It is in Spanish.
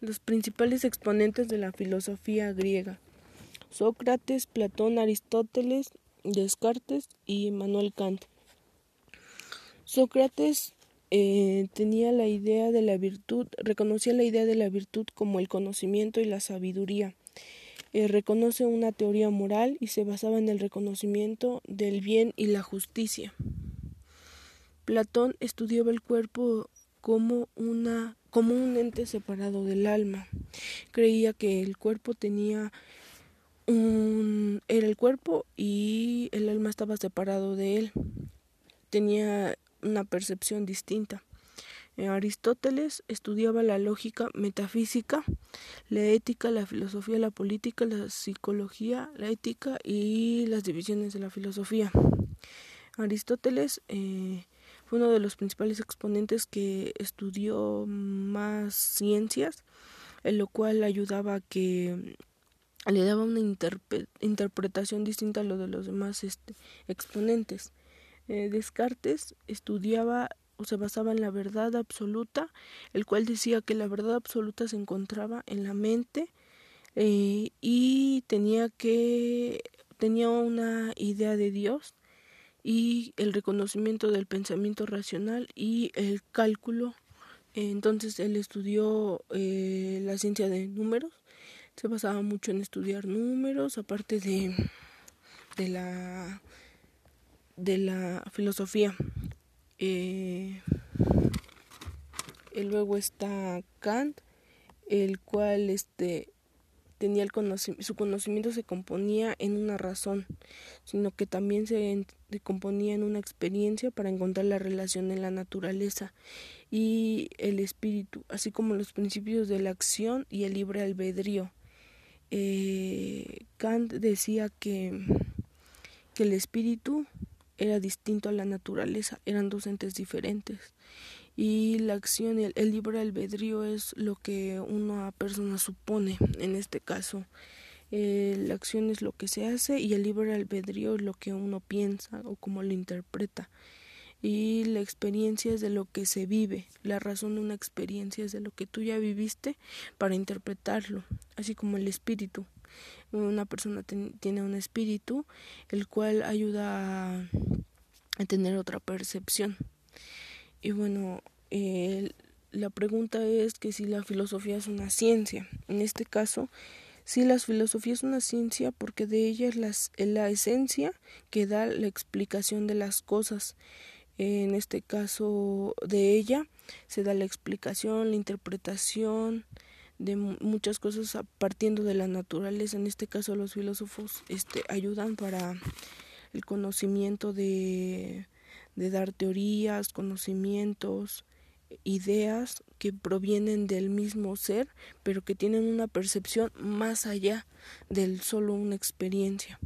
Los principales exponentes de la filosofía griega. Sócrates, Platón, Aristóteles, Descartes y Manuel Kant. Sócrates eh, tenía la idea de la virtud, reconocía la idea de la virtud como el conocimiento y la sabiduría. Eh, reconoce una teoría moral y se basaba en el reconocimiento del bien y la justicia. Platón estudiaba el cuerpo como una como un ente separado del alma. Creía que el cuerpo tenía un era el cuerpo y el alma estaba separado de él. Tenía una percepción distinta. Eh, Aristóteles estudiaba la lógica metafísica, la ética, la filosofía, la política, la psicología, la ética y las divisiones de la filosofía. Aristóteles eh, fue uno de los principales exponentes que estudió más ciencias, en lo cual ayudaba a que le daba una interpretación distinta a lo de los demás este, exponentes. Eh, Descartes estudiaba o se basaba en la verdad absoluta, el cual decía que la verdad absoluta se encontraba en la mente eh, y tenía que tenía una idea de Dios y el reconocimiento del pensamiento racional y el cálculo. Entonces él estudió eh, la ciencia de números, se basaba mucho en estudiar números, aparte de, de la de la filosofía. Eh, y luego está Kant, el cual este tenía el conocimiento, su conocimiento se componía en una razón, sino que también se componía en una experiencia para encontrar la relación en la naturaleza y el espíritu, así como los principios de la acción y el libre albedrío. Eh, Kant decía que, que el espíritu era distinto a la naturaleza, eran dos entes diferentes y la acción y el, libre albedrío es lo que una persona supone en este caso eh, la acción es lo que se hace y el libre albedrío es lo que uno piensa o cómo lo interpreta y la experiencia es de lo que se vive, la razón de una experiencia es de lo que tú ya viviste para interpretarlo, así como el espíritu. Una persona tiene un espíritu el cual ayuda a tener otra percepción. Y bueno, eh, la pregunta es que si la filosofía es una ciencia. En este caso, si la filosofía es una ciencia porque de ella es la esencia que da la explicación de las cosas. En este caso de ella se da la explicación, la interpretación de muchas cosas partiendo de la naturaleza. En este caso los filósofos este, ayudan para el conocimiento de de dar teorías, conocimientos, ideas que provienen del mismo ser, pero que tienen una percepción más allá del solo una experiencia.